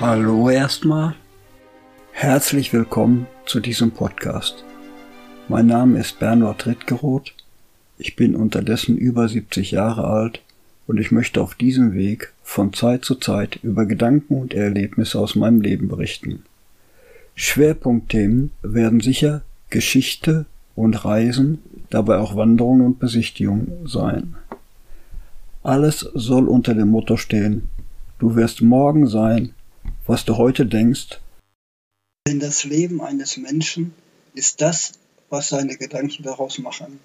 Hallo erstmal. Herzlich willkommen zu diesem Podcast. Mein Name ist Bernhard Rittgeroth. Ich bin unterdessen über 70 Jahre alt und ich möchte auf diesem Weg von Zeit zu Zeit über Gedanken und Erlebnisse aus meinem Leben berichten. Schwerpunktthemen werden sicher Geschichte und Reisen, dabei auch Wanderungen und Besichtigungen sein. Alles soll unter dem Motto stehen, du wirst morgen sein, was du heute denkst. Denn das Leben eines Menschen ist das, was seine Gedanken daraus machen.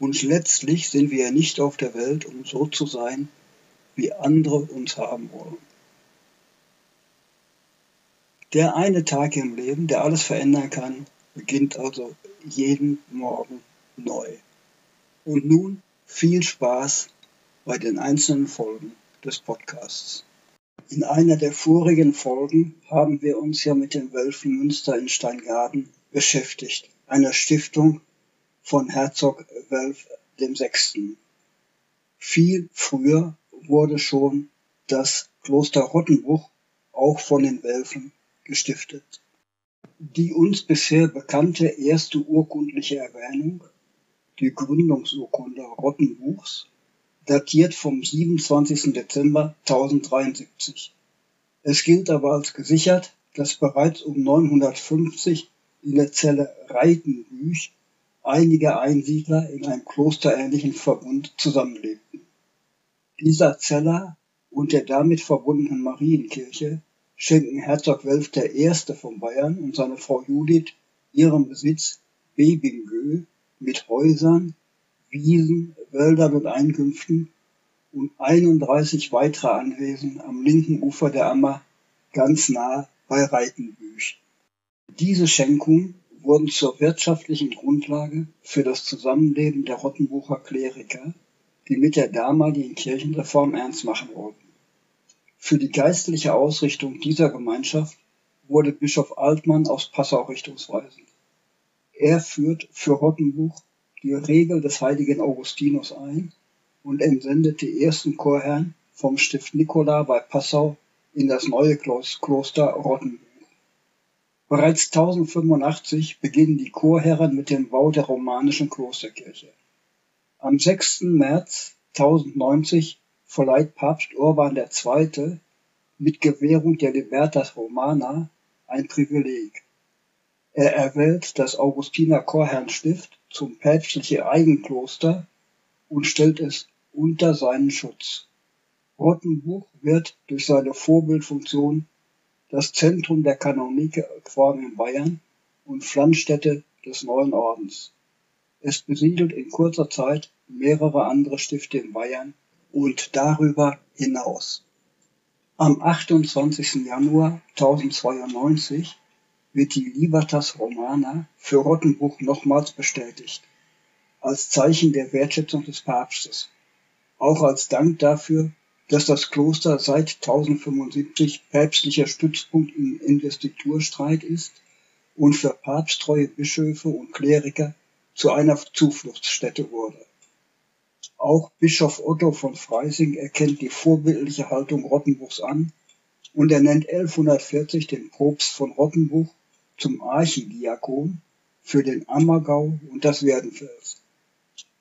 Und letztlich sind wir ja nicht auf der Welt, um so zu sein, wie andere uns haben wollen. Der eine Tag im Leben, der alles verändern kann, beginnt also jeden Morgen neu. Und nun viel Spaß bei den einzelnen Folgen des Podcasts. In einer der vorigen Folgen haben wir uns ja mit dem Wölfenmünster in Steingaden beschäftigt, einer Stiftung von Herzog Wölf VI. Viel früher wurde schon das Kloster Rottenbuch auch von den Wölfen gestiftet. Die uns bisher bekannte erste urkundliche Erwähnung, die Gründungsurkunde Rottenbuchs, datiert vom 27. Dezember 1073. Es gilt aber als gesichert, dass bereits um 950 in der Zelle Reitenbüch einige Einsiedler in einem klosterähnlichen Verbund zusammenlebten. Dieser Zeller und der damit verbundenen Marienkirche schenken Herzog Welf I. von Bayern und seine Frau Judith ihren Besitz Bebingö mit Häusern, Wiesen, Wäldern und Einkünften und 31 weitere Anwesen am linken Ufer der Ammer ganz nah bei Reitenbüch. Diese Schenkungen wurden zur wirtschaftlichen Grundlage für das Zusammenleben der Rottenbucher Kleriker, die mit der damaligen Kirchenreform ernst machen wollten. Für die geistliche Ausrichtung dieser Gemeinschaft wurde Bischof Altmann aus Passau richtungsweisend. Er führt für Rottenbuch die Regel des heiligen Augustinus ein und entsendet die ersten Chorherren vom Stift Nikola bei Passau in das neue Kloster Rottenbuch. Bereits 1085 beginnen die Chorherren mit dem Bau der romanischen Klosterkirche. Am 6. März 1090 verleiht Papst Urban II. mit Gewährung der Libertas Romana ein Privileg. Er erwählt das Augustiner Chorherrnstift zum päpstlichen Eigenkloster und stellt es unter seinen Schutz. Rottenbuch wird durch seine Vorbildfunktion das Zentrum der Kanonikreform in Bayern und Pflanzstätte des neuen Ordens. Es besiedelt in kurzer Zeit mehrere andere Stifte in Bayern und darüber hinaus. Am 28. Januar 1092 wird die Libertas Romana für Rottenbuch nochmals bestätigt, als Zeichen der Wertschätzung des Papstes, auch als Dank dafür, dass das Kloster seit 1075 päpstlicher Stützpunkt im Investiturstreit ist und für papsttreue Bischöfe und Kleriker zu einer Zufluchtsstätte wurde. Auch Bischof Otto von Freising erkennt die vorbildliche Haltung Rottenbuchs an und er nennt 1140 den Propst von Rottenbuch zum Archidiakon für den Ammergau und das Werdenfels.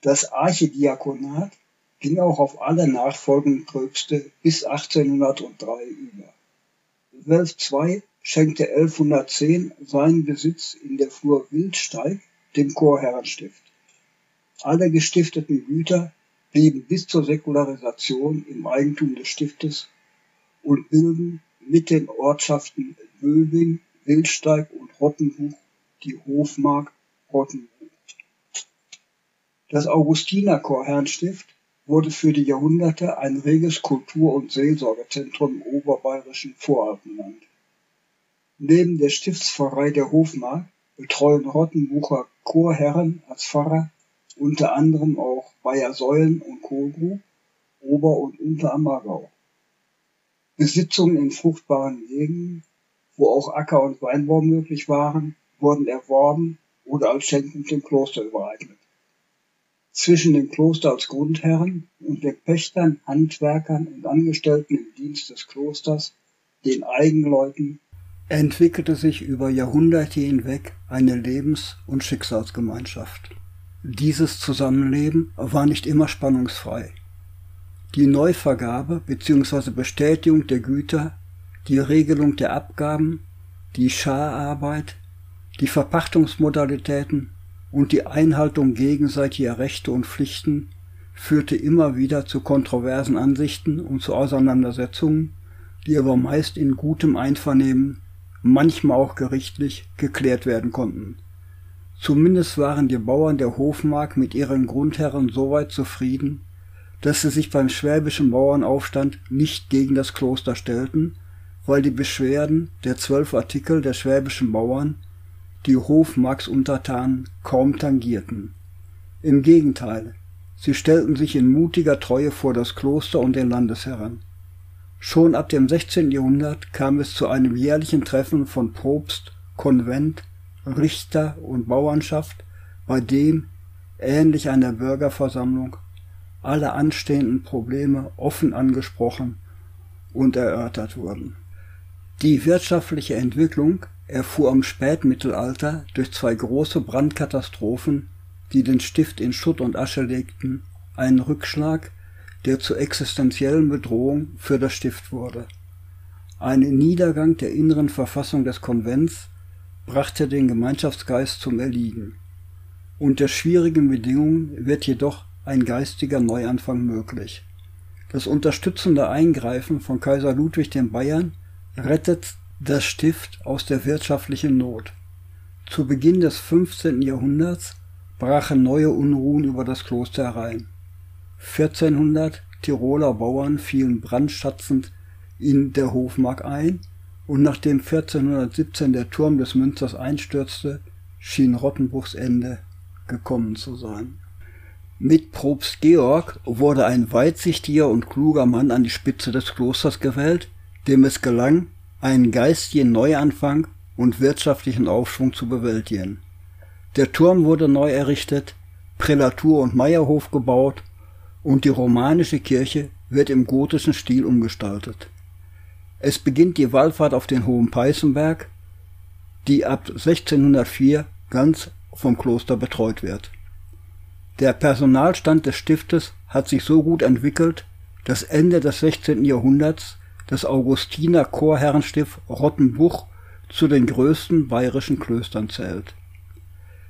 Das Archidiakonat ging auch auf alle nachfolgenden Pröpste bis 1803 über. Welf II schenkte 1110 seinen Besitz in der Flur Wildsteig dem Chorherrenstift. Alle gestifteten Güter blieben bis zur Säkularisation im Eigentum des Stiftes und bilden mit den Ortschaften Böbing, Wildsteig und Rottenbuch die Hofmark Rottenbuch. Das Augustinerchorherrnstift wurde für die Jahrhunderte ein reges Kultur- und Seelsorgezentrum im oberbayerischen Voralpenland. Neben der Stiftspfarrei der Hofmark betreuen Rottenbucher Chorherren als Pfarrer unter anderem auch Bayersäulen und Kohlgrub, Ober- und Unterammergau. Besitzungen in fruchtbaren Gegenden, wo auch Acker- und Weinbau möglich waren, wurden erworben oder als Schenkung dem Kloster übereignet. Zwischen dem Kloster als Grundherren und den Pächtern, Handwerkern und Angestellten im Dienst des Klosters den Eigenleuten, entwickelte sich über Jahrhunderte hinweg eine Lebens- und Schicksalsgemeinschaft. Dieses Zusammenleben war nicht immer spannungsfrei. Die Neuvergabe bzw. Bestätigung der Güter, die Regelung der Abgaben, die Schararbeit, die Verpachtungsmodalitäten und die Einhaltung gegenseitiger Rechte und Pflichten führte immer wieder zu kontroversen Ansichten und zu Auseinandersetzungen, die aber meist in gutem Einvernehmen, manchmal auch gerichtlich, geklärt werden konnten. Zumindest waren die Bauern der Hofmark mit ihren Grundherren soweit zufrieden, dass sie sich beim schwäbischen Bauernaufstand nicht gegen das Kloster stellten, weil die Beschwerden der zwölf Artikel der schwäbischen Bauern die Hofmarksuntertanen kaum tangierten. Im Gegenteil, sie stellten sich in mutiger Treue vor das Kloster und den Landesherren. Schon ab dem 16. Jahrhundert kam es zu einem jährlichen Treffen von Propst, Konvent, Richter und Bauernschaft, bei dem, ähnlich einer Bürgerversammlung, alle anstehenden Probleme offen angesprochen und erörtert wurden. Die wirtschaftliche Entwicklung erfuhr im Spätmittelalter durch zwei große Brandkatastrophen, die den Stift in Schutt und Asche legten, einen Rückschlag, der zur existenziellen Bedrohung für das Stift wurde. Ein Niedergang der inneren Verfassung des Konvents brachte den Gemeinschaftsgeist zum Erliegen. Unter schwierigen Bedingungen wird jedoch ein geistiger Neuanfang möglich. Das unterstützende Eingreifen von Kaiser Ludwig den Bayern rettet das Stift aus der wirtschaftlichen Not. Zu Beginn des 15. Jahrhunderts brachen neue Unruhen über das Kloster herein. 1400 Tiroler Bauern fielen brandschatzend in der Hofmark ein und nachdem 1417 der Turm des Münsters einstürzte, schien Rottenbuchs Ende gekommen zu sein. Mit Propst Georg wurde ein weitsichtiger und kluger Mann an die Spitze des Klosters gewählt, dem es gelang, einen geistigen Neuanfang und wirtschaftlichen Aufschwung zu bewältigen. Der Turm wurde neu errichtet, Prälatur und Meierhof gebaut und die romanische Kirche wird im gotischen Stil umgestaltet. Es beginnt die Wallfahrt auf den Hohen Peißenberg, die ab 1604 ganz vom Kloster betreut wird. Der Personalstand des Stiftes hat sich so gut entwickelt, dass Ende des 16. Jahrhunderts das Augustiner Chorherrenstift Rottenbuch zu den größten bayerischen Klöstern zählt.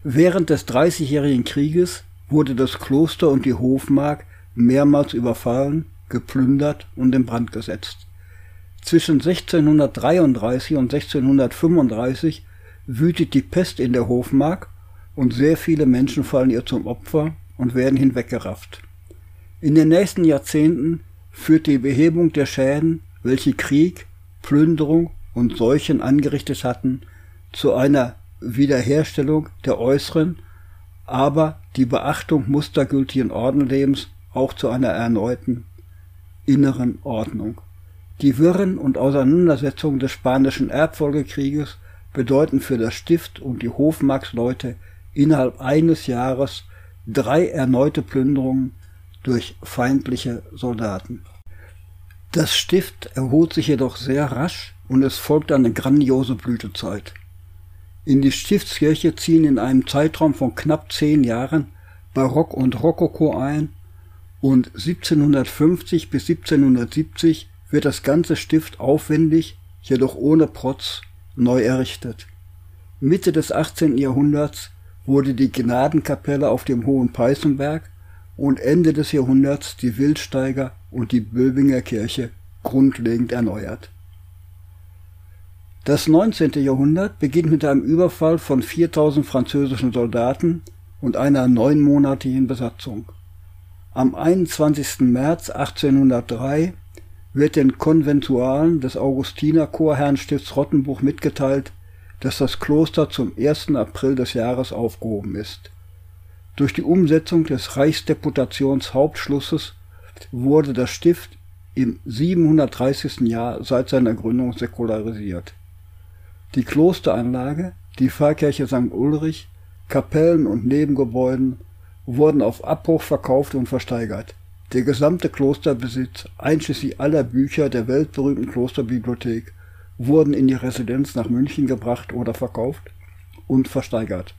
Während des Dreißigjährigen Krieges wurde das Kloster und die Hofmark mehrmals überfallen, geplündert und in Brand gesetzt. Zwischen 1633 und 1635 wütet die Pest in der Hofmark und sehr viele Menschen fallen ihr zum Opfer und werden hinweggerafft. In den nächsten Jahrzehnten führt die Behebung der Schäden welche Krieg, Plünderung und Seuchen angerichtet hatten, zu einer Wiederherstellung der äußeren, aber die Beachtung mustergültigen Ordenlebens auch zu einer erneuten inneren Ordnung. Die Wirren und Auseinandersetzungen des Spanischen Erbfolgekrieges bedeuten für das Stift und die Hofmarksleute innerhalb eines Jahres drei erneute Plünderungen durch feindliche Soldaten. Das Stift erholt sich jedoch sehr rasch und es folgt eine grandiose Blütezeit. In die Stiftskirche ziehen in einem Zeitraum von knapp zehn Jahren Barock und Rokoko ein und 1750 bis 1770 wird das ganze Stift aufwendig, jedoch ohne Protz, neu errichtet. Mitte des 18. Jahrhunderts wurde die Gnadenkapelle auf dem Hohen Peißenberg und Ende des Jahrhunderts die Wildsteiger und die Böbinger Kirche grundlegend erneuert. Das 19. Jahrhundert beginnt mit einem Überfall von 4000 französischen Soldaten und einer neunmonatigen Besatzung. Am 21. März 1803 wird den Konventualen des Augustiner Chorherrenstifts Rottenbuch mitgeteilt, dass das Kloster zum 1. April des Jahres aufgehoben ist. Durch die Umsetzung des Reichsdeputationshauptschlusses wurde das Stift im 730. Jahr seit seiner Gründung säkularisiert. Die Klosteranlage, die Pfarrkirche St. Ulrich, Kapellen und Nebengebäuden wurden auf Abbruch verkauft und versteigert. Der gesamte Klosterbesitz, einschließlich aller Bücher der weltberühmten Klosterbibliothek, wurden in die Residenz nach München gebracht oder verkauft und versteigert.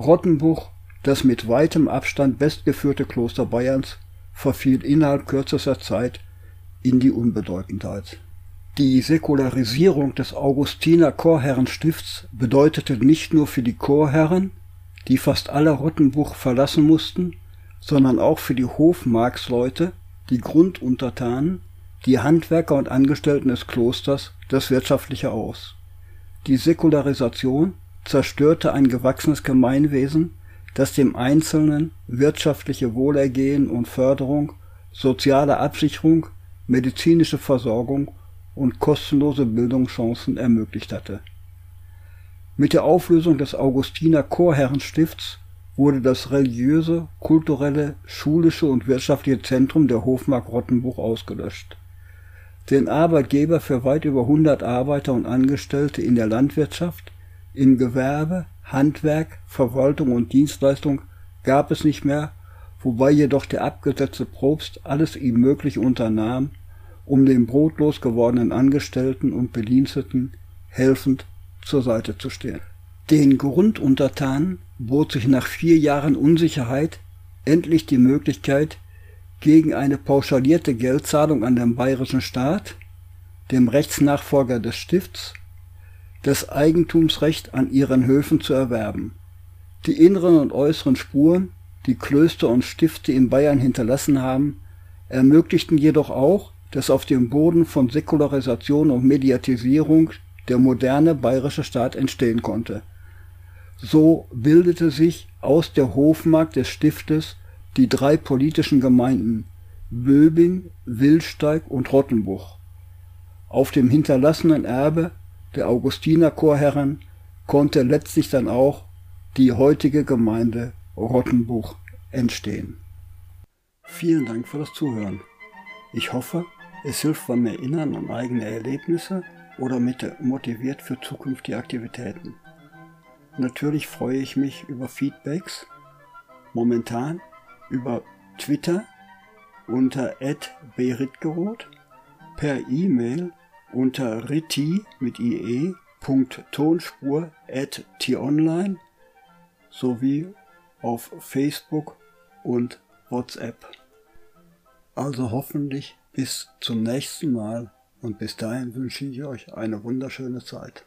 Rottenbuch, das mit weitem Abstand bestgeführte Kloster Bayerns, verfiel innerhalb kürzester Zeit in die Unbedeutendheit. Die Säkularisierung des Augustiner Chorherrenstifts bedeutete nicht nur für die Chorherren, die fast alle Rottenbuch verlassen mussten, sondern auch für die Hofmarksleute, die Grunduntertanen, die Handwerker und Angestellten des Klosters das wirtschaftliche Aus. Die Säkularisation zerstörte ein gewachsenes Gemeinwesen, das dem Einzelnen wirtschaftliche Wohlergehen und Förderung, soziale Absicherung, medizinische Versorgung und kostenlose Bildungschancen ermöglicht hatte. Mit der Auflösung des Augustiner Chorherrenstifts wurde das religiöse, kulturelle, schulische und wirtschaftliche Zentrum der Hofmark Rottenbuch ausgelöscht. Den Arbeitgeber für weit über 100 Arbeiter und Angestellte in der Landwirtschaft, im Gewerbe, Handwerk, Verwaltung und Dienstleistung gab es nicht mehr, wobei jedoch der abgesetzte Propst alles ihm möglich unternahm, um den brotlos gewordenen Angestellten und Bediensteten helfend zur Seite zu stehen. Den Grunduntertanen bot sich nach vier Jahren Unsicherheit endlich die Möglichkeit, gegen eine pauschalierte Geldzahlung an den bayerischen Staat, dem Rechtsnachfolger des Stifts, das Eigentumsrecht an ihren Höfen zu erwerben. Die inneren und äußeren Spuren, die Klöster und Stifte in Bayern hinterlassen haben, ermöglichten jedoch auch, dass auf dem Boden von Säkularisation und Mediatisierung der moderne bayerische Staat entstehen konnte. So bildete sich aus der Hofmark des Stiftes die drei politischen Gemeinden Böbing, Willsteig und Rottenbuch. Auf dem hinterlassenen Erbe der Augustinerchorherren konnte letztlich dann auch die heutige Gemeinde Rottenbuch entstehen. Vielen Dank für das Zuhören. Ich hoffe, es hilft beim Erinnern an eigene Erlebnisse oder motiviert für zukünftige Aktivitäten. Natürlich freue ich mich über Feedbacks, momentan über Twitter unter @beritgeroth, per E-Mail unter ritti mit ie.tonspur at t-online sowie auf Facebook und WhatsApp. Also hoffentlich bis zum nächsten Mal und bis dahin wünsche ich euch eine wunderschöne Zeit.